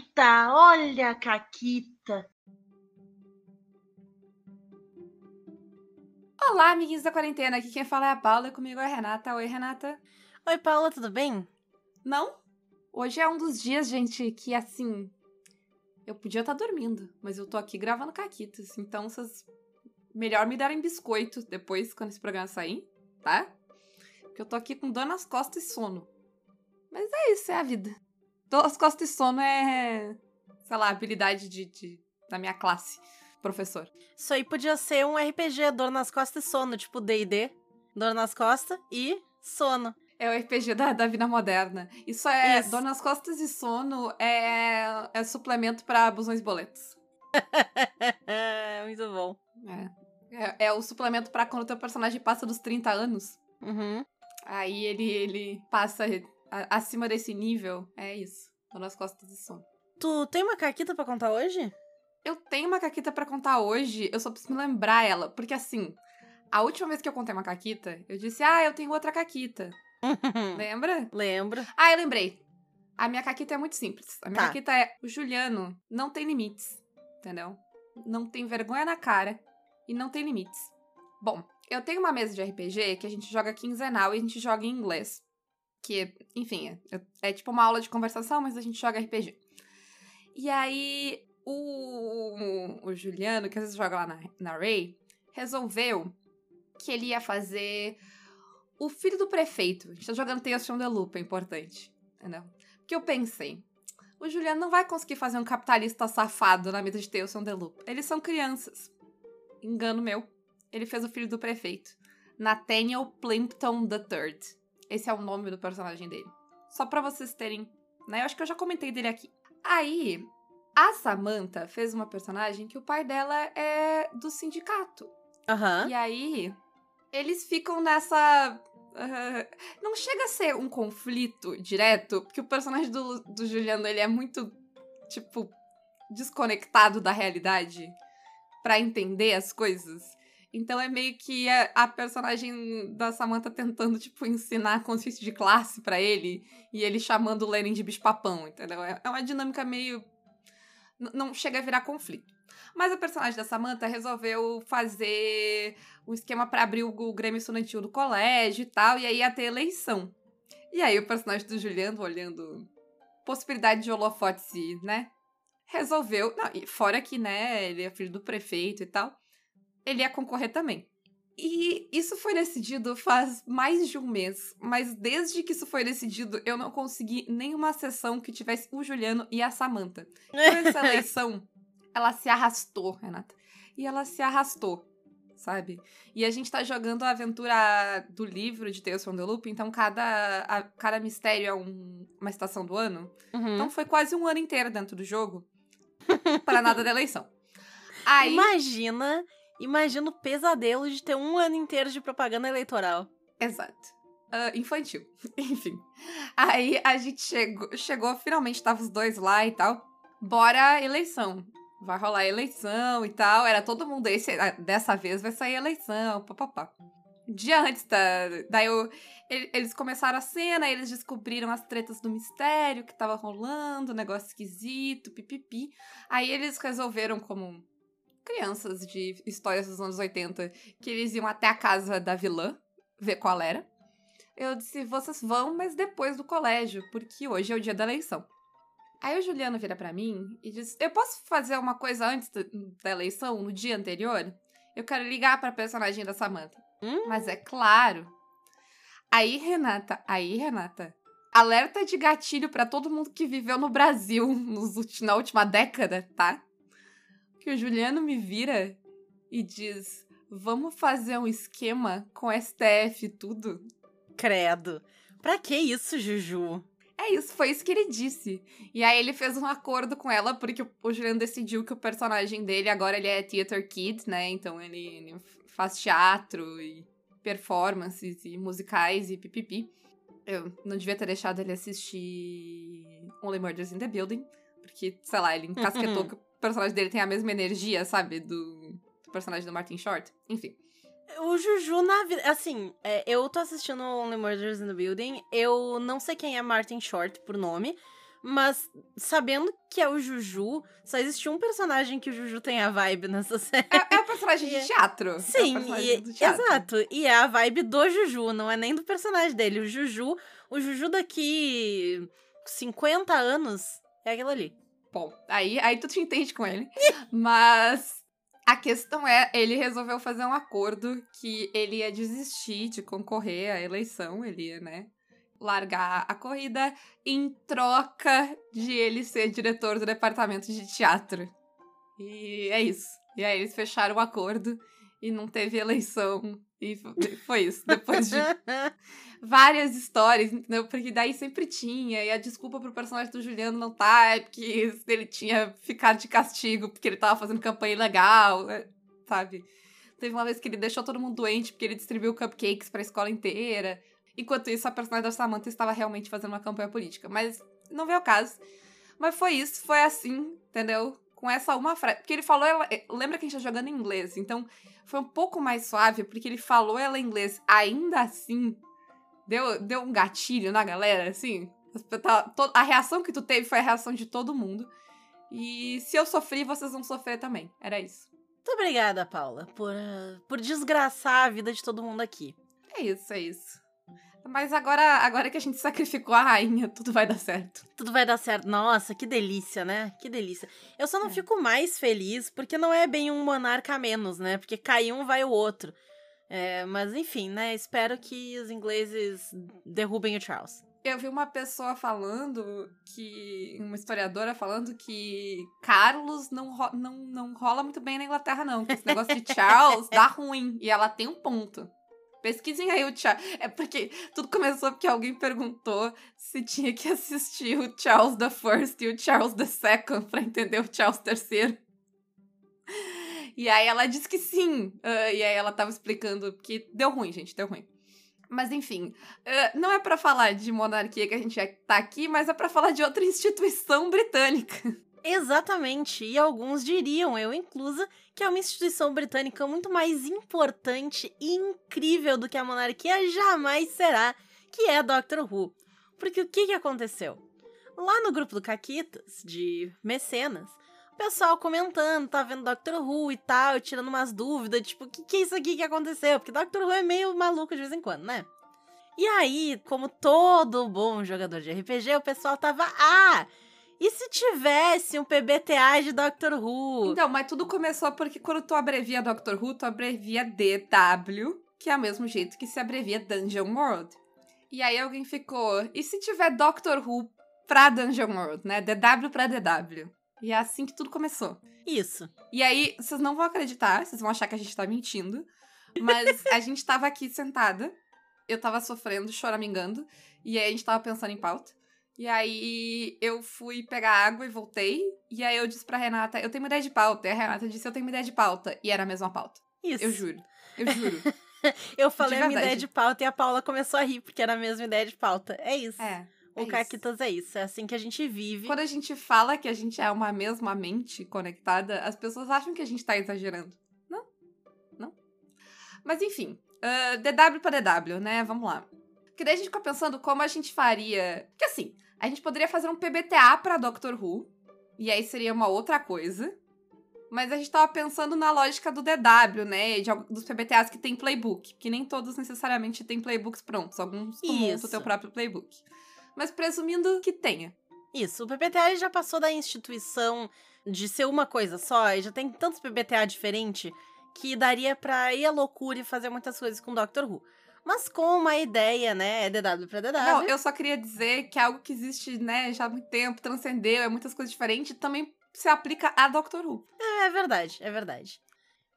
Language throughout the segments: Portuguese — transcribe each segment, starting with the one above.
Caquita, olha a Caquita. Olá, amiguinhos da quarentena. Aqui quem fala é a Paula e comigo é a Renata. Oi, Renata. Oi, Paula, tudo bem? Não? Hoje é um dos dias, gente, que assim. Eu podia estar dormindo, mas eu tô aqui gravando caquitas. Então, vocês. Melhor me darem biscoito depois, quando esse programa sair, tá? Porque eu tô aqui com dor nas costas e sono. Mas é isso, é a vida. Dor nas costas e sono é. Sei lá, habilidade de, de da minha classe professor. Isso aí podia ser um RPG, dor nas costas e sono, tipo D&D. Dor nas costas e sono. É o RPG da, da vida moderna. Isso é. Isso. Dor nas costas e sono é, é suplemento para abusões boletos. Muito bom. É. é. É, o suplemento para quando o teu personagem passa dos 30 anos. Uhum. Aí ele, ele passa acima desse nível. É isso. Dor nas costas e sono. Tu tem uma caquita para contar hoje? Eu tenho uma caquita para contar hoje, eu só preciso me lembrar ela. Porque assim, a última vez que eu contei uma caquita, eu disse, ah, eu tenho outra caquita. Lembra? Lembro. Ah, eu lembrei. A minha caquita é muito simples. A minha tá. caquita é: o Juliano não tem limites. Entendeu? Não tem vergonha na cara e não tem limites. Bom, eu tenho uma mesa de RPG que a gente joga quinzenal e a gente joga em inglês. Que, enfim, é, é tipo uma aula de conversação, mas a gente joga RPG. E aí, o, o Juliano, que às vezes joga lá na, na Ray, resolveu que ele ia fazer o filho do prefeito. A gente tá jogando Tales from the Loop, é importante. Entendeu? Porque eu pensei, o Juliano não vai conseguir fazer um capitalista safado na mesa de Tales from the Loop. Eles são crianças. Engano meu. Ele fez o filho do prefeito. Nathaniel Plimpton III. Esse é o nome do personagem dele. Só para vocês terem, né? Eu acho que eu já comentei dele aqui. Aí, a Samantha fez uma personagem que o pai dela é do sindicato. Uhum. E aí, eles ficam nessa. Uh, não chega a ser um conflito direto, porque o personagem do, do Juliano ele é muito, tipo, desconectado da realidade para entender as coisas. Então é meio que a, a, personagem da Samantha tentando, tipo, ensinar consciência de classe para ele e ele chamando o Lenin de bicho-papão, entendeu? É, é uma dinâmica meio não chega a virar conflito. Mas a personagem da Samantha resolveu fazer um esquema para abrir o Grêmio Estudantil do colégio e tal, e aí ia ter eleição. E aí o personagem do Juliano, olhando possibilidade de holofote, né? Resolveu. Não, fora que, né, ele é filho do prefeito e tal, ele ia concorrer também. E isso foi decidido faz mais de um mês, mas desde que isso foi decidido, eu não consegui nenhuma sessão que tivesse o Juliano e a Samantha. Então, essa eleição, ela se arrastou, Renata. E ela se arrastou, sabe? E a gente tá jogando a aventura do livro de Tales from the Loop, então cada, a, cada mistério é um, uma estação do ano. Uhum. Então foi quase um ano inteiro dentro do jogo para nada da eleição. Aí, Imagina Imagina o pesadelo de ter um ano inteiro de propaganda eleitoral. Exato. Uh, infantil. Enfim. Aí a gente chegou, chegou, finalmente tava os dois lá e tal. Bora eleição. Vai rolar eleição e tal. Era todo mundo esse. Ah, dessa vez vai sair eleição, papapá. Dia antes da. Daí eu, eles começaram a cena, eles descobriram as tretas do mistério que tava rolando, negócio esquisito, pipipi. Aí eles resolveram, como crianças de histórias dos anos 80 que eles iam até a casa da vilã ver qual era. Eu disse: vocês vão, mas depois do colégio, porque hoje é o dia da eleição. Aí o Juliano vira para mim e diz: Eu posso fazer uma coisa antes da eleição, no dia anterior? Eu quero ligar pra personagem da Samantha. Hum? Mas é claro. Aí, Renata, aí, Renata, alerta de gatilho para todo mundo que viveu no Brasil nos, na última década, tá? Que o Juliano me vira e diz: Vamos fazer um esquema com STF e tudo? Credo. Pra que isso, Juju? É isso, foi isso que ele disse. E aí ele fez um acordo com ela, porque o Juliano decidiu que o personagem dele agora ele é theater kid, né? Então ele, ele faz teatro e performances e musicais e pipipi. Eu não devia ter deixado ele assistir Only Murders in the Building, porque, sei lá, ele encasquetou que personagem dele tem a mesma energia, sabe? Do, do personagem do Martin Short. Enfim. O Juju, na vida. Assim, é, eu tô assistindo Only Murders in the Building. Eu não sei quem é Martin Short por nome. Mas sabendo que é o Juju, só existe um personagem que o Juju tem a vibe nessa série. É, é um personagem de teatro. é Sim, personagem e- teatro. exato. E é a vibe do Juju, não é nem do personagem dele. O Juju, o Juju daqui 50 anos é aquilo ali. Bom, aí, aí tu te entende com ele. Mas a questão é, ele resolveu fazer um acordo que ele ia desistir de concorrer à eleição, ele ia, né, largar a corrida em troca de ele ser diretor do departamento de teatro. E é isso. E aí eles fecharam o acordo e não teve eleição. E fo- foi isso. Depois de várias histórias, entendeu? Porque daí sempre tinha. E a desculpa pro personagem do Juliano não tá é porque ele tinha ficado de castigo porque ele tava fazendo campanha ilegal, é, sabe? Teve uma vez que ele deixou todo mundo doente porque ele distribuiu cupcakes pra escola inteira. Enquanto isso, a personagem da Samantha estava realmente fazendo uma campanha política. Mas não veio ao caso. Mas foi isso, foi assim, entendeu? Com essa uma frase. Porque ele falou, ela... eh, lembra que a gente tá jogando em inglês, então foi um pouco mais suave, porque ele falou ela em inglês. Ainda assim, deu, deu um gatilho na galera, assim. Tá- A reação que tu teve foi a reação de todo mundo. E se eu sofri, vocês vão sofrer também. Era isso. Muito obrigada, Paula, por, ah, por desgraçar a vida de todo mundo aqui. É isso, é isso. Mas agora, agora que a gente sacrificou a rainha, tudo vai dar certo. Tudo vai dar certo. Nossa, que delícia, né? Que delícia. Eu só não É. fico mais feliz porque não é bem um monarca a menos, né? Porque cai um, vai o outro. É, mas enfim, né? Espero que os ingleses derrubem o Charles. Eu vi uma pessoa falando que. Uma historiadora falando que Carlos não, ro- não, não rola muito bem na Inglaterra, não. Que esse negócio de Charles dá ruim. E ela tem um ponto. Pesquisem aí o Charles. É porque tudo começou porque alguém perguntou se tinha que assistir o Charles the First e o Charles the Second pra entender o Charles III. E aí ela disse que sim. Ah, e aí ela tava explicando que deu ruim, gente, deu ruim. Mas enfim, ah, não é pra falar de monarquia que a gente tá aqui, mas é pra falar de outra instituição britânica. Exatamente. E alguns diriam, eu inclusa, que é uma instituição britânica muito mais importante e incrível do que a monarquia jamais será, que é Doctor Who. Porque o que, que aconteceu? Lá no grupo do Caquitas, de mecenas, o pessoal comentando, tá vendo Doctor Who e tal, tirando umas dúvidas, tipo, o que, que é isso aqui que aconteceu? Porque Doctor Who é meio maluco de vez em quando, né? E aí, como todo bom jogador de RPG, o pessoal tava, ah, e se tivesse um PBTA de Doctor Who? Então, mas tudo começou porque quando tu abrevia Doctor Who, tu abrevia DW, que é o mesmo jeito que se abrevia Dungeon World. E aí alguém ficou, e se tiver Doctor Who pra Dungeon World, né? DW pra DW. E é assim que tudo começou. Isso. E aí, vocês não vão acreditar, vocês vão achar que a gente tá mentindo. Mas a gente tava aqui sentada, eu tava sofrendo, choramingando, e aí a gente tava pensando em pauta. E aí eu fui pegar água e voltei. E aí eu disse pra Renata, eu tenho uma ideia de pauta. E a Renata disse, eu tenho uma ideia de pauta. E era a mesma pauta. Isso. Eu juro. Eu juro. Eu falei a minha ideia de pauta e a Paula começou a rir, porque era a mesma ideia de pauta. É isso. É. o é isso. Caquitas é isso. É assim que a gente vive. Quando a gente fala que a gente é uma mesma mente conectada, as pessoas acham que a gente tá exagerando. Não. Não. Mas enfim, ah, DW pra DW, né? Vamos lá. Porque daí a gente fica pensando como a gente faria. Porque assim, a gente poderia fazer um PBTA pra Doctor Who, e aí seria uma outra coisa. Mas a gente tava pensando na lógica do DW, né? De, dos PBTAs que tem playbook. Que nem todos necessariamente têm playbooks prontos. Alguns tu o teu próprio playbook. Mas presumindo que tenha. Isso. O PBTA já passou da instituição de ser uma coisa só, e já tem tantos PBTA diferentes que daria pra ir à loucura e fazer muitas coisas com Doctor Who. Mas como a ideia, né, é DW pra DW. Não, eu só queria dizer que é algo que existe, né, já há muito tempo, transcendeu, é muitas coisas diferentes, também se aplica a Doctor Who. É verdade, é verdade.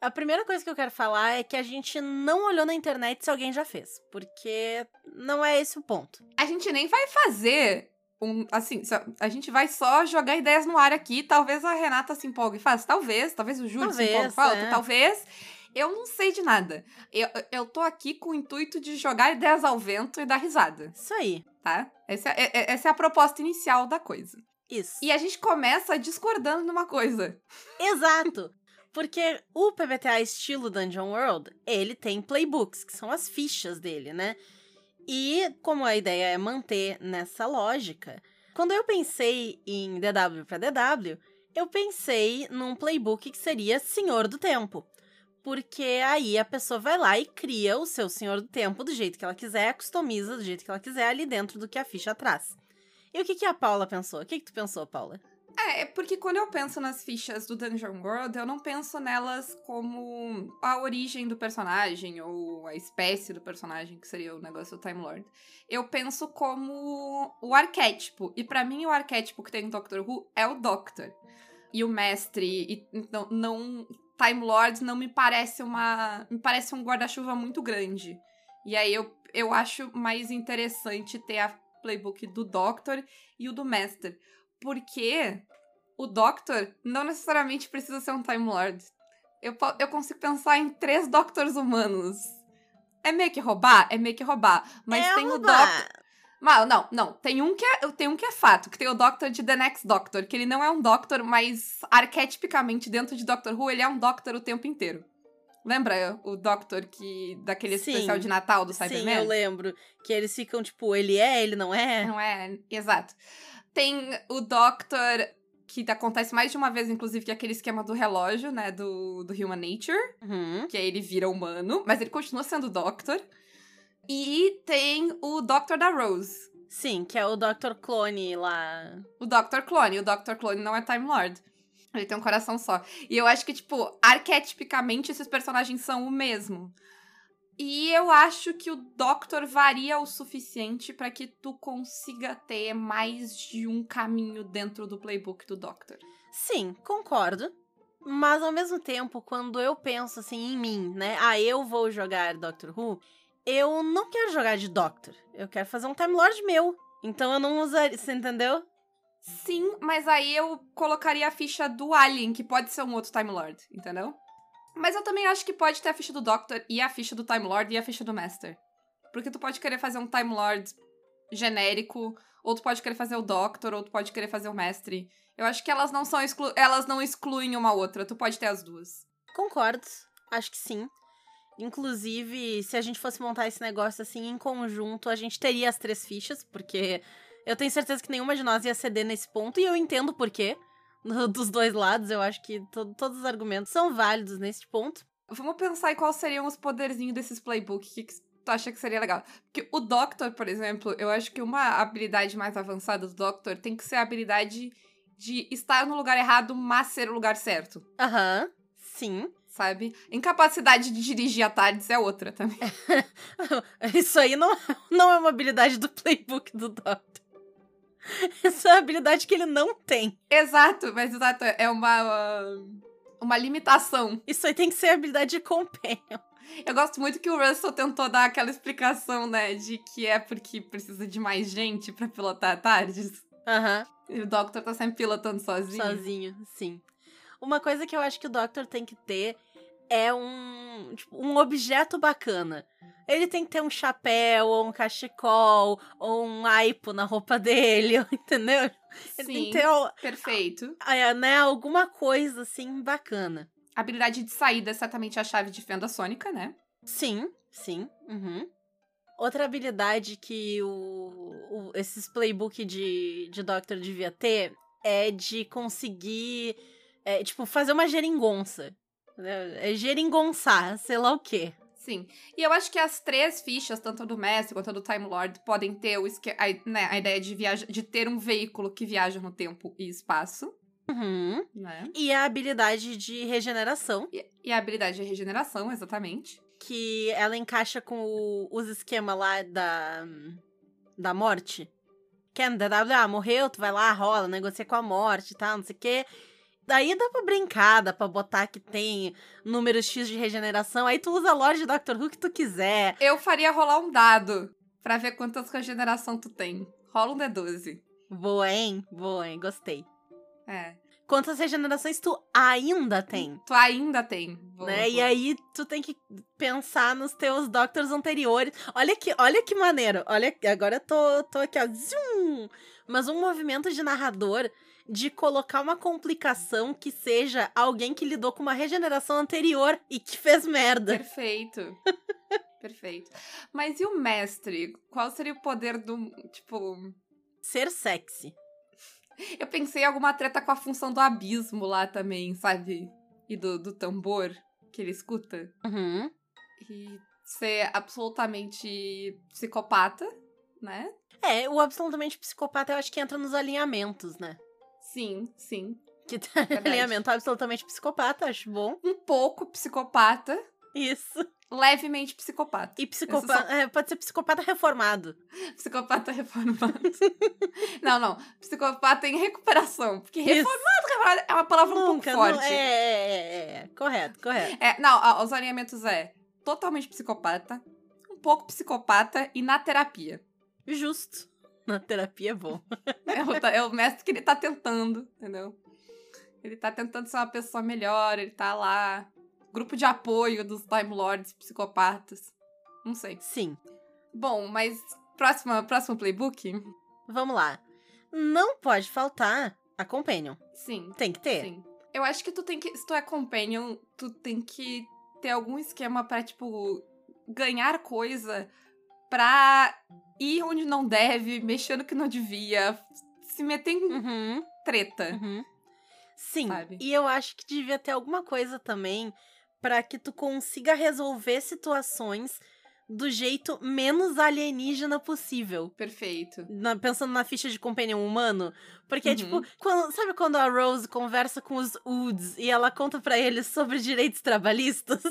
A primeira coisa que eu quero falar é que a gente não olhou na internet se alguém já fez, porque não é esse o ponto. A gente nem vai fazer um, assim, a gente vai só jogar ideias no ar aqui, talvez a Renata se empolgue e faça, talvez, talvez o Júlio se Talvez, empolgue e é. talvez. Eu não sei de nada. Eu, eu tô aqui com o intuito de jogar ideias ao vento e dar risada, Isso aí, tá? Essa é, é- essa é a proposta inicial da coisa. isso. E a gente começa discordando numa coisa. Exato! Porque o PBTA estilo Dungeon World, ele tem playbooks, que são as fichas dele, né? E como a ideia é manter nessa lógica, Quando eu pensei em DW pra DW, eu pensei num playbook que seria Senhor do Tempo. Porque aí a pessoa vai lá e cria o seu Senhor do Tempo do jeito que ela quiser, customiza do jeito que ela quiser ali dentro do que a ficha traz. E o que, que a Paula pensou? O que, que tu pensou, Paula? É, é porque quando eu penso nas fichas do Dungeon World, eu não penso nelas como a origem do personagem ou a espécie do personagem, que seria o negócio do Time Lord. Eu penso como o arquétipo. E para mim, o arquétipo que tem no Doctor Who é o Doctor. E o mestre, e não, não Time Lord não me parece uma. Me parece um guarda-chuva muito grande. E aí eu, eu acho mais interessante ter a playbook do Doctor e o do Master. Porque o Doctor não necessariamente precisa ser um Time Lord. Eu, eu consigo pensar em três Doctors humanos. É meio que roubar? É meio que roubar. Mas é tem roubar. o Doctor. Mas, não, não. Tem um, que é, tem um que é fato, que tem o Doctor de The Next Doctor, que ele não é um Doctor, mas arquetipicamente dentro de Doctor Who, ele é um Doctor o tempo inteiro. Lembra o Doctor que daquele Sim. especial de Natal do Sim, Cyberman? eu lembro. Que eles ficam tipo, ele é, ele não é. Não é? Exato. Tem o Doctor, que acontece mais de uma vez, inclusive, que é aquele esquema do relógio, né? Do, do Human Nature. Uhum. Que aí ele vira humano, mas ele continua sendo Doctor. E tem o Doctor da Rose. Sim, que é o Dr. Clone lá. O Dr. Clone. O Dr. Clone não é Time Lord. Ele tem um coração só. E eu acho que, tipo, arquetipicamente esses personagens são o mesmo. E eu acho que o Doctor varia o suficiente para que tu consiga ter mais de um caminho dentro do playbook do Doctor. Sim, concordo. Mas ao mesmo tempo, quando eu penso assim em mim, né? Ah, eu vou jogar Doctor Who, eu não quero jogar de Doctor. Eu quero fazer um Time Lord meu. Então eu não usaria. Você entendeu? Sim, mas aí eu colocaria a ficha do Alien, que pode ser um outro Time Lord, entendeu? Mas eu também acho que pode ter a ficha do Doctor e a ficha do Time Lord e a ficha do Master. Porque tu pode querer fazer um Time Lord genérico, ou tu pode querer fazer o Doctor, ou tu pode querer fazer o Mestre. Eu acho que elas não são exclu elas não excluem uma outra, tu pode ter as duas. Concordo. Acho que sim. Inclusive, se a gente fosse montar esse negócio assim em conjunto, a gente teria as três fichas, porque eu tenho certeza que nenhuma de nós ia ceder nesse ponto, e eu entendo por quê. Dos dois lados, eu acho que to- todos os argumentos são válidos nesse ponto. Vamos pensar em quais seriam os poderzinhos desses playbooks. O que, que tu acha que seria legal? Porque o Doctor, por exemplo, eu acho que uma habilidade mais avançada do Doctor tem que ser a habilidade de estar no lugar errado, mas ser o lugar certo. Aham, sim. Sabe? Incapacidade de dirigir à tarde é outra também. Isso aí não, não é uma habilidade do playbook do Doctor. Essa é uma habilidade que ele não tem. exato, mas exato, é uma. Uma limitação. Isso aí tem que ser habilidade de companion. Eu gosto muito que o Russell tentou dar aquela explicação, né? De que é porque precisa de mais gente pra pilotar tardes. Aham. E o Doctor tá sempre pilotando sozinho. Sozinho, sim. Uma coisa que eu acho que o Doctor tem que ter é um, tipo, um objeto bacana. Ele tem que ter um chapéu, ou um cachecol, ou um aipo na roupa dele, entendeu? Ele tem que ter perfeito. né, alguma coisa assim bacana. Habilidade de saída é certamente a chave de fenda sônica, né? Sim, sim. uhum. Outra habilidade que o, o- esses playbook de, de Doctor devia ter é de conseguir, é, tipo, fazer uma geringonça. né? É geringonçar, sei lá o quê. Sim. E eu acho que as três fichas, tanto do Mestre quanto do Time Lord, podem ter o esque- a, né, a ideia de, viaja de ter um veículo que viaja no tempo e espaço, Uhum. né? E a habilidade de regeneração, E, e a habilidade de regeneração, exatamente. que ela encaixa com o- os esquemas lá da, da morte. Que é ah, morreu, tu vai lá, rola, negocia com a morte e tal, não sei o quê. Daí dá pra brincar, dá pra botar que tem número X de regeneração. Aí tu usa a Lorde Doctor Who que tu quiser. Eu faria rolar um dado pra ver quantas regeneração tu tem. Rola um D12. Boa, hein? Boa, hein? Gostei. É. Quantas regenerações tu ainda tem? Tu ainda tem. Boa, né? E boa. aí tu tem que pensar nos teus Doctors anteriores. Olha que, olha que maneiro. Olha, agora eu tô, tô aqui, ó. Zoom! Mas um movimento de narrador de colocar uma complicação que seja alguém que lidou com uma regeneração anterior e que fez merda. Perfeito. Perfeito. Mas e o mestre? Qual seria o poder do. Tipo. Ser sexy. Eu pensei em alguma treta com a função do abismo lá também, sabe? E do, do tambor que ele escuta. Uhum. E ser absolutamente psicopata, né? É, o absolutamente psicopata eu acho que entra nos alinhamentos, né? Sim, sim. Que tem Verdade. alinhamento absolutamente psicopata, acho bom. Um pouco psicopata, Isso. levemente psicopata. E psicopata. é, pode ser psicopata reformado. Psicopata reformado. não, não. Psicopata em recuperação. Porque reformado, reformado é uma palavra um Nunca, pouco não, forte. é, é, é, é. Correto, correto. É, não, ó, os alinhamentos é totalmente psicopata, um pouco psicopata e na terapia. Justo. Na terapia é bom. É o, é o mestre que ele tá tentando, entendeu? Ele tá tentando ser uma pessoa melhor, ele tá lá. Grupo de apoio dos Time Lords psicopatas. Não sei. Sim. Bom, mas próxima, próximo playbook? Vamos lá. Não pode faltar a Companion. Sim, Tem que ter. sim. Eu acho que tu tem que. Se tu é companion, tu tem que ter algum esquema pra, tipo, ganhar coisa pra ir onde não deve, mexer no que não devia, se meter em Uhum, treta. uhum. Sim. Sabe? E eu acho que devia ter alguma coisa também pra que tu consiga resolver situações do jeito menos alienígena possível. Perfeito. Na- pensando na ficha de companion humano. Porque, Uhum. tipo, quando- sabe quando a Rose conversa com os Woods e ela conta pra eles sobre direitos trabalhistas?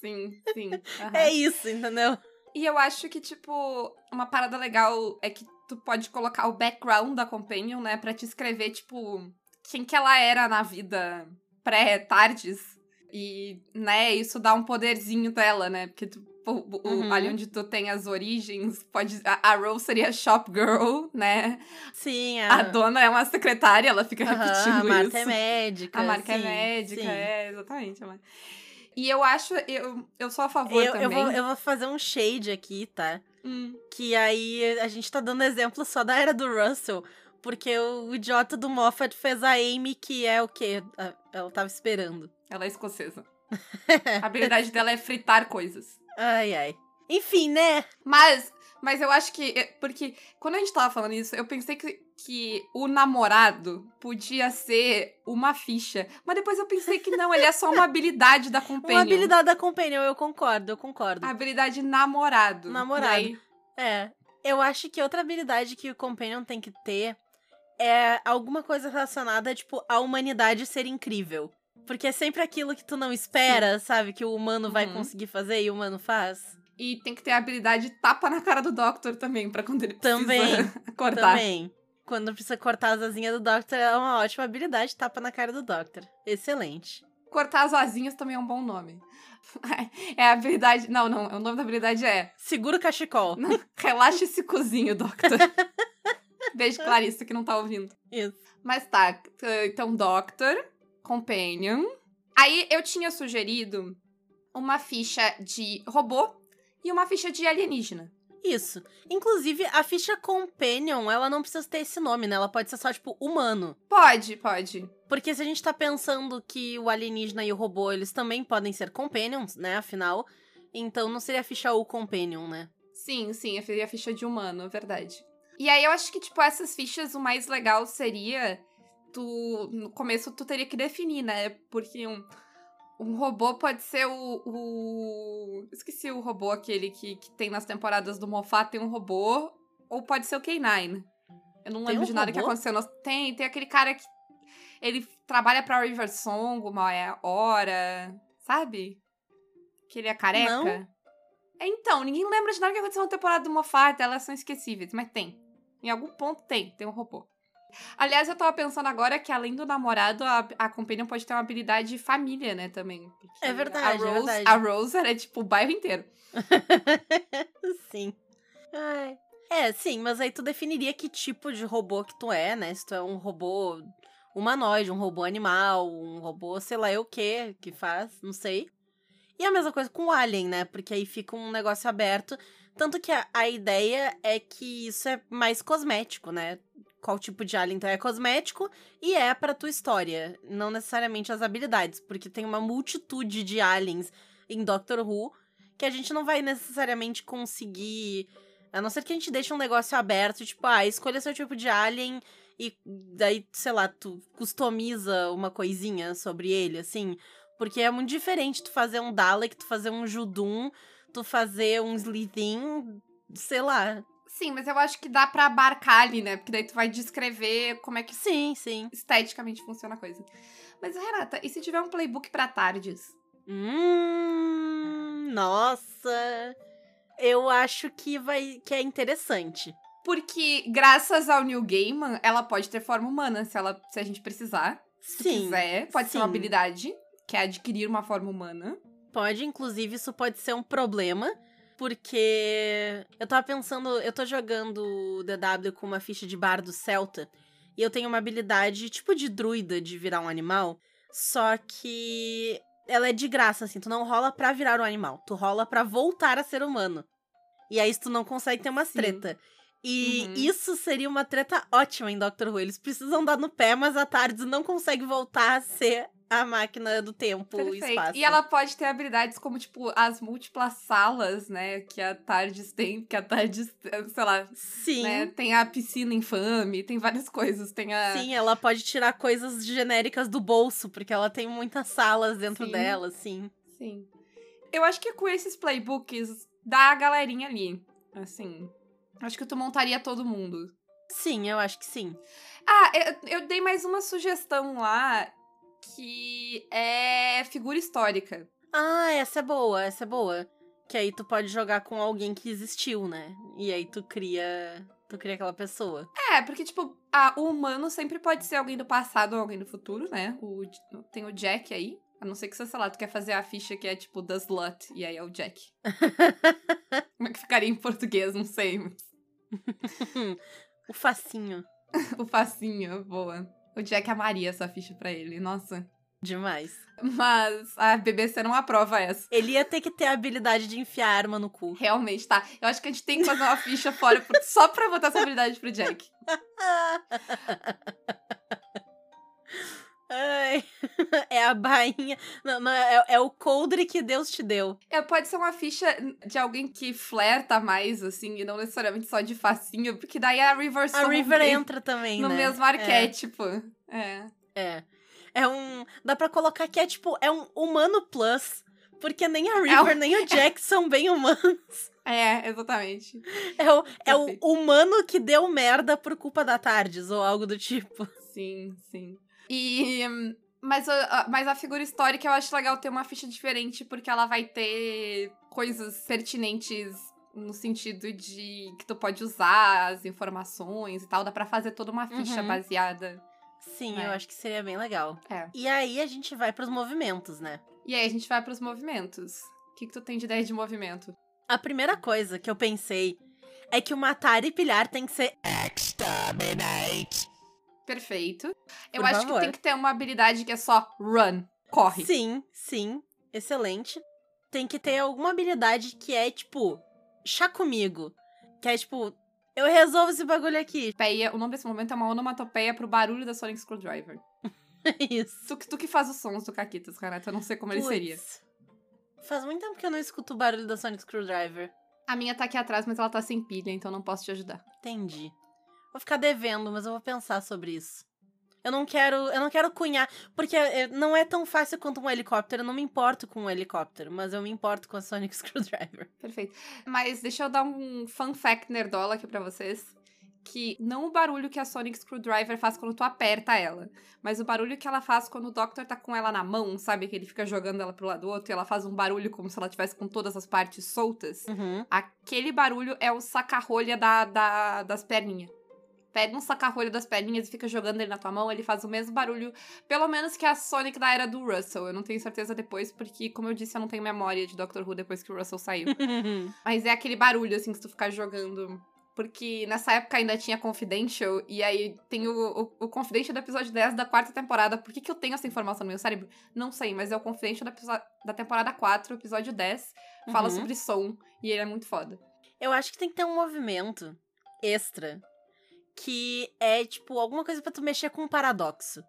Sim, sim. aham. É isso, entendeu? E eu acho que, tipo, uma parada legal é que tu pode colocar o background da Companion, né? Pra te escrever, tipo, quem que ela era na vida pré-tardes. E, né, isso dá um poderzinho dela, né? Porque tu, o- Uhum. ali onde tu tem as origens, pode. A, a Rose seria shop girl, né? Sim, A a, dona é uma secretária, ela fica Aham, repetindo a marca isso. é médica. A marca é sim, médica, sim. é, exatamente. a marca. E eu acho, eu, eu sou a favor Eu, também. eu, vou, eu vou fazer um shade aqui, tá? Hum, Que aí a gente tá dando exemplo só da era do Russell. Porque o idiota do Moffat fez a Amy, que é o quê? Ela tava esperando. ela é escocesa. A habilidade dela é fritar coisas. Ai, ai. Enfim, né? Mas, mas eu acho que. Porque quando a gente tava falando isso, eu pensei que, que o namorado podia ser uma ficha. Mas depois eu pensei que não, ele é só uma habilidade da Companion. Uma habilidade da Companion, eu concordo, eu concordo. A habilidade namorado. Namorado. Daí- É. Eu acho que outra habilidade que o Companion tem que ter é alguma coisa relacionada, tipo, à humanidade ser incrível. Porque é sempre aquilo que tu não espera, sabe? Que o humano vai Uhum. conseguir fazer e o humano faz. E tem que ter a habilidade tapa na cara do Doctor também, pra quando ele precisa Também, acordar. Também. Quando precisa cortar as asinhas do Doctor, é uma ótima habilidade, tapa na cara do Doctor. Excelente. Cortar as asinhas também é um bom nome. É a habilidade. Não, não. O nome da habilidade é Segura o cachecol. Relaxa esse cozinho, Doctor. Beijo, Clarissa, que não tá ouvindo. Isso. Mas tá, então Doctor, Companion. Aí eu tinha sugerido uma ficha de robô e uma ficha de alienígena. Isso. Inclusive, a ficha Companion, ela não precisa ter esse nome, né? Ela pode ser só, tipo, humano. Pode, pode. Porque se a gente tá pensando que o alienígena e o robô, eles também podem ser companions, né? Afinal. Então não seria a ficha o companion, né? Sim, sim, fiz a ficha de humano, é verdade. E aí eu acho que, tipo, essas fichas, o mais legal seria tu. No começo tu teria que definir, né? Porque um, um robô pode ser o. o... Esqueci o robô aquele que, que tem nas temporadas do Moffat, tem um robô. Ou pode ser o K9. Eu não Tem lembro um de nada que aconteceu. no- Tem, tem aquele cara que. Ele trabalha pra River Song uma hora. Sabe? Que ele é careca. Não. É, Então, ninguém lembra de nada que aconteceu na temporada do Moffat, elas são esquecíveis, mas tem. Em algum ponto tem, tem um robô. Aliás, eu tava pensando agora que além do namorado, a, a Companion pode ter uma habilidade de família, né, também. É verdade, a é Rose, verdade. A Rose era, tipo, o bairro inteiro. sim. Ai. É, sim, mas aí tu definiria que tipo de robô que tu é, né? Se tu é um robô humanoide, um robô animal, um robô sei lá eu o que que faz, não sei. E a mesma coisa com o Alien, né? Porque aí fica um negócio aberto. Tanto que a, a ideia é que isso é mais cosmético, né? Qual tipo de alien então é cosmético e é pra tua história, não necessariamente as habilidades, porque tem uma multitude de aliens em Doctor Who que a gente não vai necessariamente conseguir. A não ser que a gente deixe um negócio aberto, tipo, ah, escolha seu tipo de alien e daí, sei lá, tu customiza uma coisinha sobre ele, assim. Porque é muito diferente tu fazer um Dalek, tu fazer um Judum, tu fazer um Slithin, sei lá. Sim, mas eu acho que dá pra abarcar ali, né? Porque daí tu vai descrever como é que Sim, sim. esteticamente funciona a coisa. Mas, Renata, e se tiver um playbook pra tardes? Hum, nossa. Eu acho que vai que é interessante. Porque, graças ao New Gaiman, ela pode ter forma humana, se, ela, se a gente precisar. Se Sim. quiser. Pode ser uma sim. habilidade, que é adquirir uma forma humana. Pode, inclusive, isso pode ser um problema, porque eu tava pensando, eu tô jogando DW com uma ficha de bardo celta, e eu tenho uma habilidade tipo de druida de virar um animal, só que ela é de graça, assim, tu não rola pra virar um animal, tu rola pra voltar a ser humano. E aí tu não consegue ter umas Sim. treta. E Uhum. isso seria uma treta ótima em Doctor Who. Eles precisam dar no pé, mas a Tardes não consegue voltar a ser a máquina do tempo e Perfeito. espaço. E ela pode ter habilidades como, tipo, as múltiplas salas, né? Que a Tardes tem, que a Tardes, sei lá, Sim. né? Tem a piscina infame, tem várias coisas. Tem a. Sim, ela pode tirar coisas genéricas do bolso, porque ela tem muitas salas dentro Sim. dela, assim. Sim. Eu acho que com esses playbooks dá a galerinha ali. Assim. Acho que tu montaria todo mundo. Sim, eu acho que sim. Ah, eu, eu dei mais uma sugestão lá que é figura histórica. Ah, essa é boa, essa é boa. Que aí tu pode jogar com alguém que existiu, né? E aí tu cria. Tu cria aquela pessoa. É, porque, tipo, a, o humano sempre pode ser alguém do passado ou alguém do futuro, né? O, tem o Jack aí. A não ser que, sei lá, tu quer fazer a ficha que é tipo The Slut, e aí é o Jack. Como é que ficaria em português? Não sei. o facinho. O facinho, boa. O Jack amaria essa ficha pra ele, nossa. Demais. Mas a BBC não aprova essa. Ele ia ter que ter a habilidade de enfiar a arma no cu. Realmente, tá? Eu acho que a gente tem que fazer uma ficha fora só pra botar essa habilidade pro Jack. É a bainha. Não, não, é, é o coldre que Deus te deu. É, pode ser uma ficha de alguém que flerta mais, assim, e não necessariamente só de facinho, porque daí a River A River entra também, no né? mesmo arquétipo. É. É. É um. Dá pra colocar que é tipo. É um humano plus. Porque nem a É River um- nem o Jack são bem humanos. É, exatamente. É o, é o humano que deu merda por culpa da Tardes, ou algo do tipo. Sim, sim. E. Mas a, a- mas a figura histórica eu acho legal ter uma ficha diferente, porque ela vai ter coisas pertinentes no sentido de que tu pode usar as informações e tal. Dá pra fazer toda uma ficha Uhum. baseada. Sim, É. eu acho que seria bem legal. É. E aí a gente vai pros movimentos, né? E aí a gente vai pros movimentos. O que, que tu tem de ideia de movimento? A primeira coisa que eu pensei é que o matar e pilhar tem que ser Perfeito. Eu Por acho favor. que tem que ter uma habilidade que é só run, corre. Sim, sim. Excelente. Tem que ter alguma habilidade que é, tipo, chá comigo. Que é, tipo, eu resolvo esse bagulho aqui. Peia, o nome desse momento é uma onomatopeia pro barulho da Sonic Screwdriver. Isso. Tu, que- tu que faz os sons do Caquitas, Renata, eu não sei como ele seria. Puts. Faz muito tempo que eu não escuto o barulho da Sonic Screwdriver. A minha tá aqui atrás, mas ela tá sem pilha, então não posso te ajudar. Entendi. Vou ficar devendo, mas eu vou pensar sobre isso. Eu não quero, eu não quero cunhar, porque é, não é tão fácil quanto um helicóptero. Eu não me importo com um helicóptero, mas eu me importo com a Sonic Screwdriver. Perfeito. Mas deixa eu dar um fun fact nerdola aqui pra vocês. Que não o barulho que a Sonic Screwdriver faz quando tu aperta ela, mas o barulho que ela faz quando o Doctor tá com ela na mão, sabe? Que ele fica jogando ela pro lado do outro e ela faz um barulho como se ela tivesse com todas as partes soltas. Uhum. Aquele barulho é o saca-rolha da, da- das perninhas. Pega um saca-rolha das perninhas e fica jogando ele na tua mão, ele faz o mesmo barulho, pelo menos que a Sonic da era do Russell. Eu não tenho certeza depois, porque, como eu disse, eu não tenho memória de Doctor Who depois que o Russell saiu. Mas é aquele barulho, assim, que tu ficar jogando. Porque nessa época ainda tinha Confidential, e aí tem o, o, o Confidential do episódio 10 da quarta temporada. Por que, que eu tenho essa informação no meu cérebro? Não sei, mas é o Confidential episo- da temporada 4, episódio 10. Fala Uhum. sobre som, e ele é muito foda. Eu acho que tem que ter um movimento extra que é, tipo, alguma coisa pra tu mexer com um paradoxo.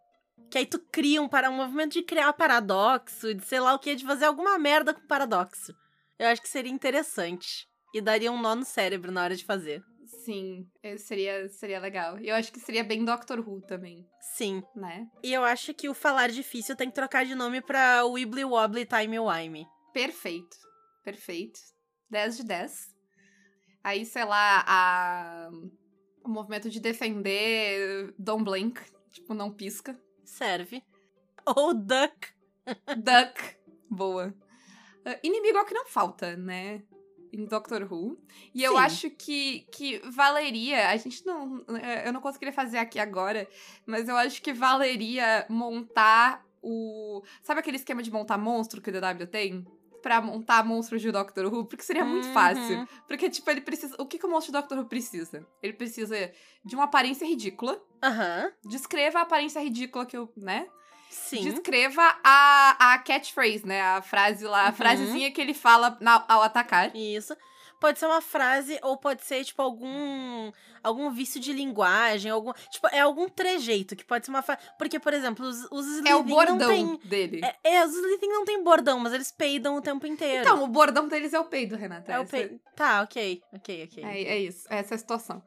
Que aí tu cria um, para... um movimento de criar paradoxo, de sei lá o que, de fazer alguma merda com paradoxo. Eu acho que seria interessante. E daria um nó no cérebro na hora de fazer. Sim, é, seria, seria legal. E eu acho que seria bem Doctor Who também, Sim. né? E eu acho que o falar difícil tem que trocar de nome pra Wibbly Wobbly Time Wime. Perfeito. Perfeito. 10 de 10. Aí, sei lá, a... o movimento de defender Don't Blink. Tipo, não pisca. Serve. Ou Duck. Duck. Boa. Uh, inimigo é o que não falta, né? Em Doctor Who. E eu Sim. acho que, que valeria. A gente não. Eu não conseguiria fazer aqui agora, mas eu acho que valeria montar o. Sabe aquele esquema de montar monstro que o DW tem? Pra montar monstros de Doctor Who? Porque seria muito Uhum. fácil. Porque, tipo, ele precisa. O que, que o monstro de Doctor Who precisa? Ele precisa de uma aparência ridícula. Aham. Descreva a aparência ridícula que eu. né? Sim. Descreva a, a catchphrase, né? A frase lá, a Uhum. frasezinha que ele fala na- ao atacar. Isso. Pode ser uma frase ou pode ser, tipo, algum algum vício de linguagem, algum, tipo, é algum trejeito que pode ser uma frase, porque por exemplo, os, os É o bordão tem dele. é, é, os Slytherin não tem bordão, mas eles peidam o tempo inteiro. Então, o bordão deles é o peido, Renata. é o peido. Tá, OK, OK, OK. É, é isso, essa é a situação.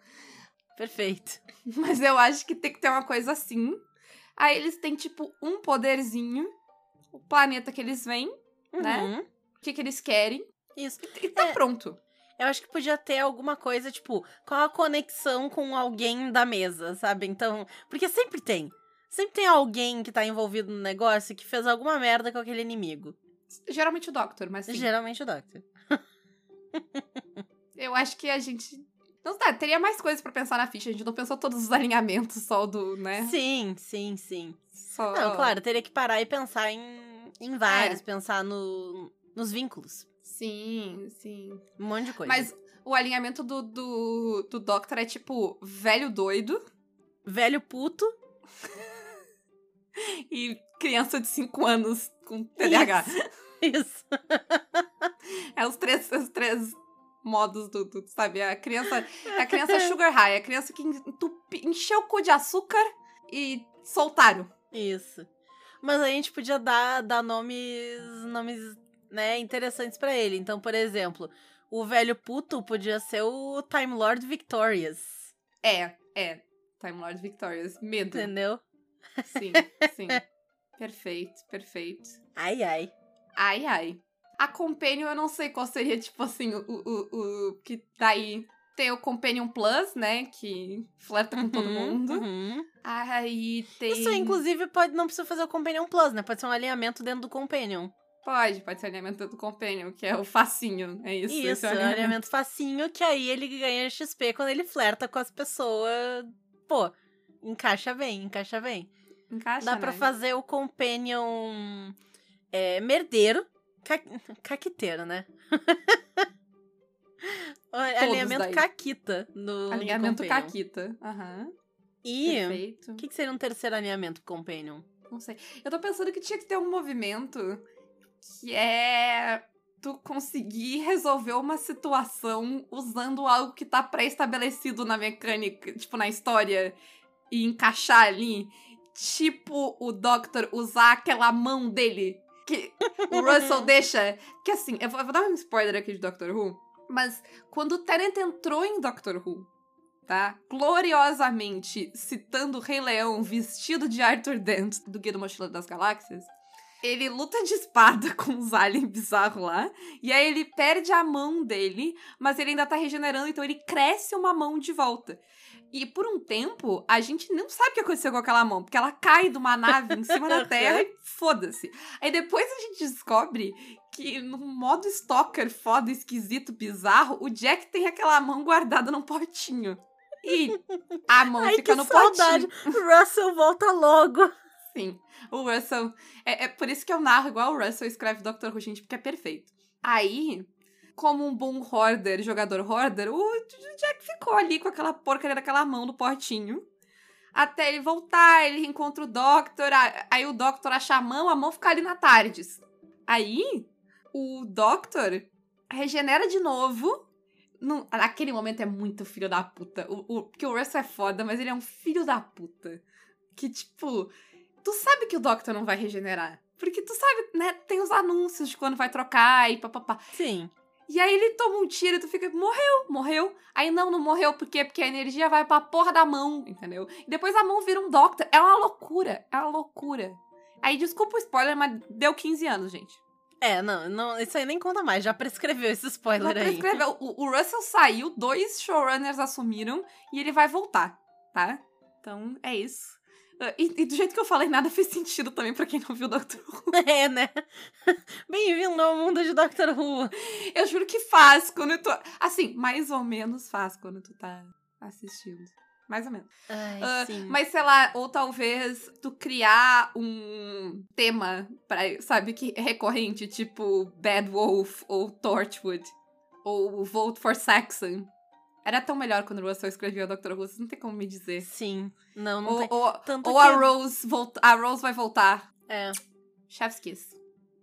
Perfeito. Mas eu acho que tem que ter uma coisa assim. Aí eles têm, tipo, um poderzinho, o planeta que eles vêm, Né? Uhum. o que, que eles querem, Isso. e tá É. pronto. Eu acho que podia ter alguma coisa, tipo, qual a conexão com alguém da mesa, sabe? Então, porque sempre tem. Sempre tem alguém que tá envolvido no negócio que fez alguma merda com aquele inimigo. Geralmente o Doctor, mas sim. Geralmente o Doctor. Eu acho que a gente. Não tá, teria mais coisas pra pensar na ficha. A gente não pensou todos os alinhamentos, só do, né? Sim, sim, sim. Só... Não, claro, teria que parar e pensar em, em É. vários, pensar no, nos vínculos. Sim, sim. Um monte de coisa. Mas o alinhamento do, do, do Doctor é tipo velho doido Velho puto. e criança de 5 anos com TDAH. Isso. É os três, os três modos do, do, sabe? A criança, a criança sugar high, a criança que entupi, encheu o cu de açúcar e soltaram. Isso. Mas a gente podia dar, dar nomes, nomes, né, interessantes pra ele. Então, por exemplo, o velho puto podia ser o Time Lord Victorious. É, é. Time Lord Victorious. Medo. Entendeu? Sim, sim. perfeito, perfeito. Ai, ai. Ai, ai. A Companion, eu não sei qual seria, tipo assim, o, o, o que daí tem o Companion Plus, né? Que flerta com todo Uhum, mundo. uhum. Aí tem. Isso, inclusive, pode não precisa fazer o Companion Plus, né? Pode ser um alinhamento dentro do Companion. Pode, pode ser alinhamento do Companion, que é o facinho. É isso. Isso, é o alinhamento. alinhamento facinho, que aí ele ganha XP quando ele flerta com as pessoas. Pô, encaixa bem, encaixa bem. Encaixa, Dá pra né? fazer o Companion é, merdeiro. Ca... Caquiteiro, né? O alinhamento daí. Caquita no. Alinhamento no. Caquita. Aham. E Perfeito. o que, que seria um terceiro alinhamento Companion? Não sei. Eu tô pensando que tinha que ter um movimento que é tu conseguir resolver uma situação usando algo que tá pré-estabelecido na mecânica, tipo, na história, e encaixar ali. Tipo o Doctor usar aquela mão dele que o Russell deixa. Que assim, eu vou, eu vou dar um spoiler aqui de Doctor Who, mas quando o Tennant entrou em Doctor Who, tá? Gloriosamente citando o Rei Leão vestido de Arthur Dent do Guia do Mochileiro das Galáxias. Ele luta de espada com os aliens bizarros lá. E aí ele perde a mão dele, mas ele ainda tá regenerando, então ele cresce uma mão de volta. E por um tempo, a gente não sabe o que aconteceu com aquela mão, porque ela cai de uma nave em cima da Terra e foda-se. Aí depois a gente descobre que no modo stalker foda, esquisito, bizarro, o Jack tem aquela mão guardada num potinho. E a mão Ai, fica que no saudade. potinho. Russell volta logo. Sim. O Russell. É, é por isso que eu narro igual o Russell escreve Dr. Who, gente, porque é perfeito. Aí, como um bom hoarder, jogador hoarder, o Jack ficou ali com aquela porcaria daquela mão no potinho. Até ele voltar, ele encontra o Doctor, aí o Doctor acha a mão, a mão fica ali na Tardes. Aí, o Doctor regenera de novo. Num- naquele momento é muito filho da puta. O, o, porque o Russell é foda, mas ele é um filho da puta. Que, tipo, tu sabe que o Doctor não vai regenerar. Porque tu sabe, né? Tem os anúncios de quando vai trocar e papapá. Sim. E aí ele toma um tiro e tu fica, morreu, morreu. Aí não, não morreu, por quê? Porque a energia vai pra porra da mão, entendeu? E depois a mão vira um Doctor. É uma loucura, é uma loucura. Aí, desculpa o spoiler, mas deu 15 anos, gente. É, não, não, isso aí nem conta mais, já prescreveu esse Já spoiler aí. prescreveu. O, o Russell saiu, dois showrunners assumiram e ele vai voltar, tá? Então, é isso. Ah, E, e do jeito que eu falei, nada fez sentido também pra quem não viu Doctor Who. É, né? Bem-vindo ao mundo de Doctor Who. Eu juro que faz quando tu. Assim, mais ou menos faz quando tu tá assistindo. Mais ou menos. Ai, sim. mas sei lá, ou talvez tu criar um tema para, sabe, que é recorrente, tipo Bad Wolf ou Torchwood ou Vote for Saxon. Era tão melhor quando o Russell escrevia Dr. Who, não tem como me dizer. Sim. Não, não Ou, tem. ou, Tanto ou que... a Rose volta, a Rose vai voltar. É. Chef's Kiss.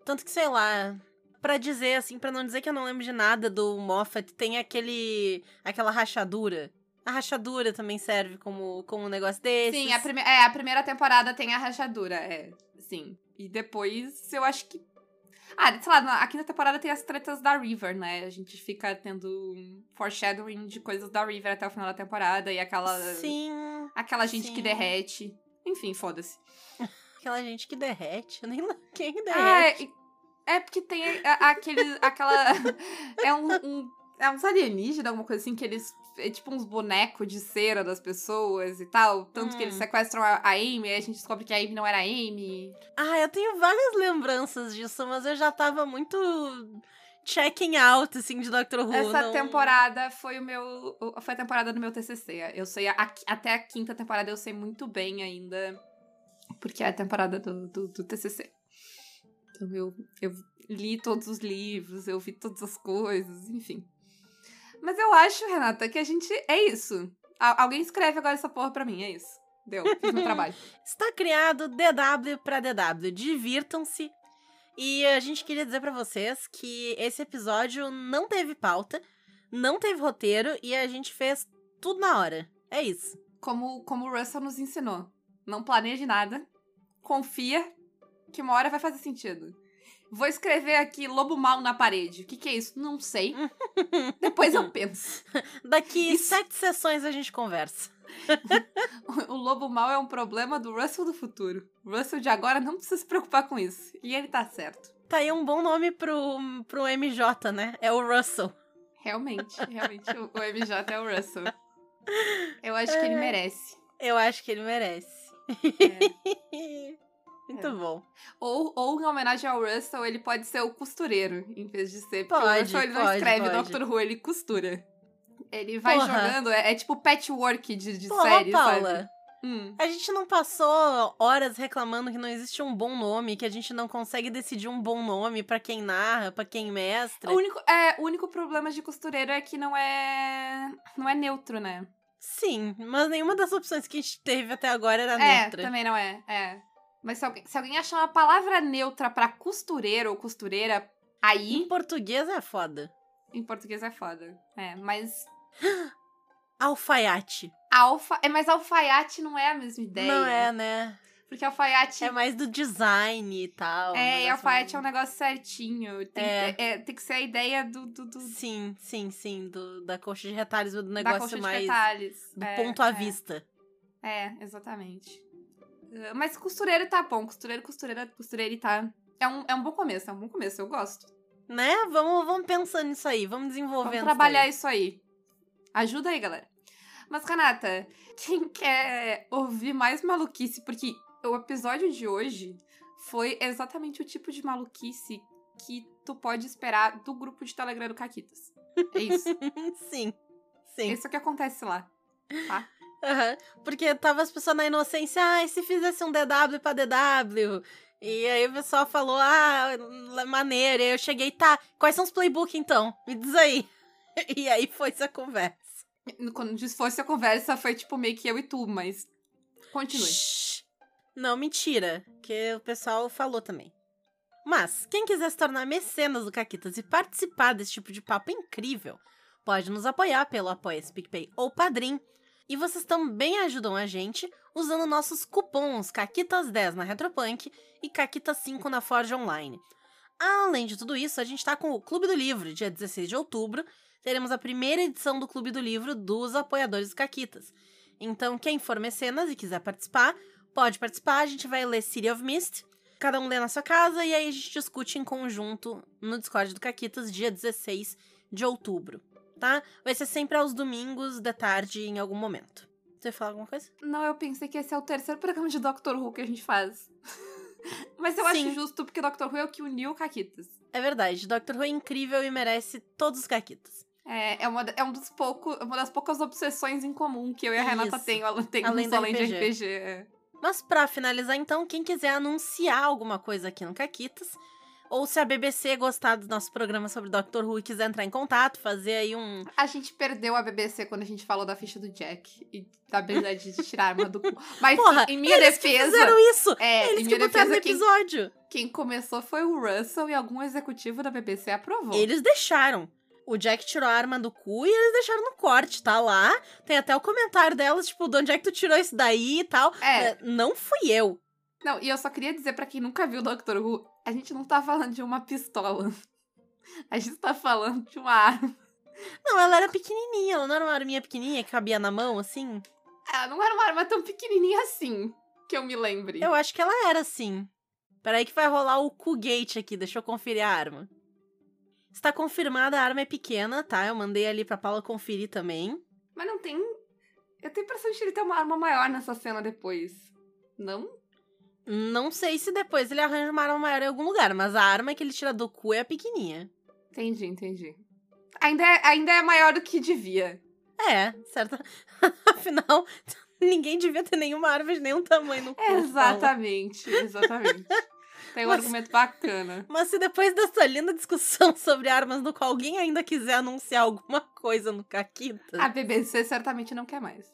Tanto que, sei lá, pra dizer assim, pra não dizer que eu não lembro de nada do Moffat, tem aquele. aquela rachadura. A rachadura também serve como, como um negócio desse. Sim, a, prime é, a primeira temporada tem a rachadura, é. Sim. E depois eu acho que. Ah, sei lá, na- a quinta temporada tem as tretas da River, né? A gente fica tendo um foreshadowing de coisas da River até o final da temporada e aquela. Sim. Aquela gente sim. que derrete. Enfim, foda-se. Aquela gente que derrete. Eu nem lembro quem que Ah, derrete. é, é porque tem aquele. aquela. é um, um- É uns alienígenas, alguma coisa assim, que eles. É tipo uns bonecos de cera das pessoas e tal. Tanto que eles Hum. sequestram a, a Amy, aí a gente descobre que a Amy não era a Amy. Ah, eu tenho várias lembranças disso, mas eu já tava muito checking out, assim, de Doctor Who. Essa não- temporada foi o meu. Foi a temporada do meu TCC. Eu sei. a- até a quinta temporada eu sei muito bem ainda. Porque é a temporada do, do, do TCC. Então eu, eu li todos os livros, eu vi todas as coisas, enfim. Mas eu acho, Renata, que a gente. É isso. Alguém escreve agora essa porra pra mim, é isso. Deu, fiz meu trabalho. Está criado DW pra DW. Divirtam-se. E a gente queria dizer pra vocês que esse episódio não teve pauta, não teve roteiro e a gente fez tudo na hora. É isso. Como, como o Russell nos ensinou. Não planeje nada. Confia que uma hora vai fazer sentido. Vou escrever aqui lobo mal na parede. O que, que é isso? Não sei. Depois eu penso. Daqui Isso. sete sessões a gente conversa. O lobo mal é um problema do Russell do futuro. O Russell de agora não precisa se preocupar com isso. E ele tá certo. Tá aí um bom nome pro, pro MJ, né? É o Russell. Realmente, realmente, o o MJ é o Russell. Eu acho que ele merece. Eu acho que ele merece. É. Muito É. bom. Ou, ou em homenagem ao Russell, ele pode ser o costureiro, em vez de ser. Porque Pode, o Russell ele não pode, escreve pode. Doctor Who, ele costura. Ele vai Porra. jogando, é, é tipo patchwork de, de Porra, série, Paula. sabe? Hum. A gente não passou horas reclamando que não existe um bom nome, que a gente não consegue decidir um bom nome pra quem narra, pra quem mestra. O único, é, o único problema de costureiro é que não é. Não é neutro, né? Sim, mas nenhuma das opções que a gente teve até agora era é, neutra. também não é. É. Mas se alguém, se alguém achar uma palavra neutra pra costureiro ou costureira, aí Em português é foda. em português é foda. É, mas. Alfaiate. Alfa. É, mas alfaiate não é a mesma ideia. Não é, né? Porque alfaiate. É mais do design e tal. um É, e alfaiate é um mais- negócio certinho. Tem, É. que, é, tem que ser a ideia do, do, do- Sim, sim, sim. Do, da coxa de retalhos, do da negócio coxa de mais. detalhes. Do É, ponto à é. vista. É, exatamente. Uh, Mas costureiro tá bom. Costureiro, costureira, costureira tá. É um, é um bom começo, é um bom começo, eu gosto. Né? Vamos, vamos pensando nisso aí. Vamos desenvolvendo. Vamos isso trabalhar isso aí. Ajuda aí, galera. Mas, Renata, quem quer ouvir mais maluquice, porque o episódio de hoje foi exatamente o tipo de maluquice que tu pode esperar do grupo de Telegram do Caquitas. É isso. sim. Sim. Isso é o que acontece lá. Aham. Porque tava as pessoas na inocência, ah, e se fizesse um DW pra DW? E aí o pessoal falou, ah, maneiro. E aí eu cheguei, tá, quais são os playbook então? Me diz aí. E aí foi essa conversa. Quando disse fosse a conversa, foi tipo meio que eu e tu, mas. Continue. Shhh. Não, mentira. Que o pessoal falou também. Mas, quem quiser se tornar mecenas do Caquitas e participar desse tipo de papo incrível, pode nos apoiar pelo Apoia-se PicPay ou Padrim. E vocês também ajudam a gente usando nossos cupons Caquitas10 na Retropunk e Caquitas5 na Forge Online. Além de tudo isso, a gente tá com o Clube do Livro, dia 16 de outubro. Teremos a primeira edição do Clube do Livro dos apoiadores Caquitas. Então, quem for mecenas e quiser participar, pode participar. A gente vai ler City of Mist, cada um lê na sua casa, e aí a gente discute em conjunto no Discord do Caquitas, dia 16 de outubro, tá? Vai ser sempre aos domingos, de tarde, em algum momento. Você falar alguma coisa? Não, eu pensei que esse é o terceiro programa de Doctor Who que a gente faz. Mas eu Sim. acho justo, porque Doctor Who é o que uniu o Caquitas. É verdade, Doctor Who é incrível e merece todos os Caquitas. É, é, uma, é um dos pouco, uma das poucas obsessões em comum que eu e a Renata Isso. tem, tem Além além, além de RPG. RPG. é. Mas pra finalizar, então, quem quiser anunciar alguma coisa aqui no Caquitas, ou se a BBC gostar do nosso programa sobre Doctor Who e quiser entrar em contato, fazer aí um. A gente perdeu a BBC quando a gente falou da ficha do Jack e da habilidade de tirar a arma do cu. Mas Porra, em minha eles que defesa. fizeram isso! É, eles em que minha botaram no defesa, quem, episódio. quem começou foi o Russell e algum executivo da BBC aprovou. Eles deixaram. O Jack tirou a arma do cu e eles deixaram no corte, tá lá. Tem até o comentário delas, tipo, de onde é que tu tirou isso daí e tal. É, não fui eu. Não, e eu só queria dizer pra quem nunca viu Doctor Who, a gente não tá falando de uma pistola. A gente tá falando de uma arma. Não, ela era pequenininha, ela não era uma arminha pequenininha que cabia na mão, assim. Ela não era uma arma tão pequenininha assim, que eu me lembre. Eu acho que ela era assim. Peraí que vai rolar o Q-Gate aqui, deixa eu conferir a arma. Está confirmada, a arma é pequena, tá? Eu mandei ali pra Paula conferir também. Mas não tem... Eu tenho a impressão de que ele tem uma arma maior nessa cena depois. Não? Não sei se depois ele arranja uma arma maior em algum lugar, mas a arma que ele tira do cu é a pequenininha. Entendi, entendi. Ainda é, ainda é maior do que devia. É, certo. Afinal, ninguém devia ter nenhuma arma de nenhum tamanho no cu. Paula. Exatamente, exatamente. Tem um Mas- argumento bacana. Mas se depois dessa linda discussão sobre armas no qual alguém ainda quiser anunciar alguma coisa no Caquita, A BBC certamente não quer mais.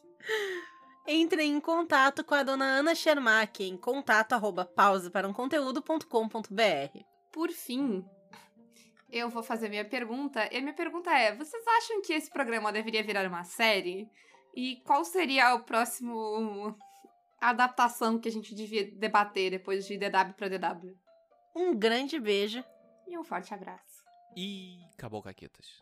Entre em contato com a dona Ana Schermack em contato arroba pausa para um conteúdo.com.br. Por fim, eu vou fazer minha pergunta. E a minha pergunta é: vocês acham que esse programa deveria virar uma série? E qual seria o próximo adaptação que a gente devia debater depois de DW para DW? Um grande beijo. E um forte abraço. E acabou, Caquetas.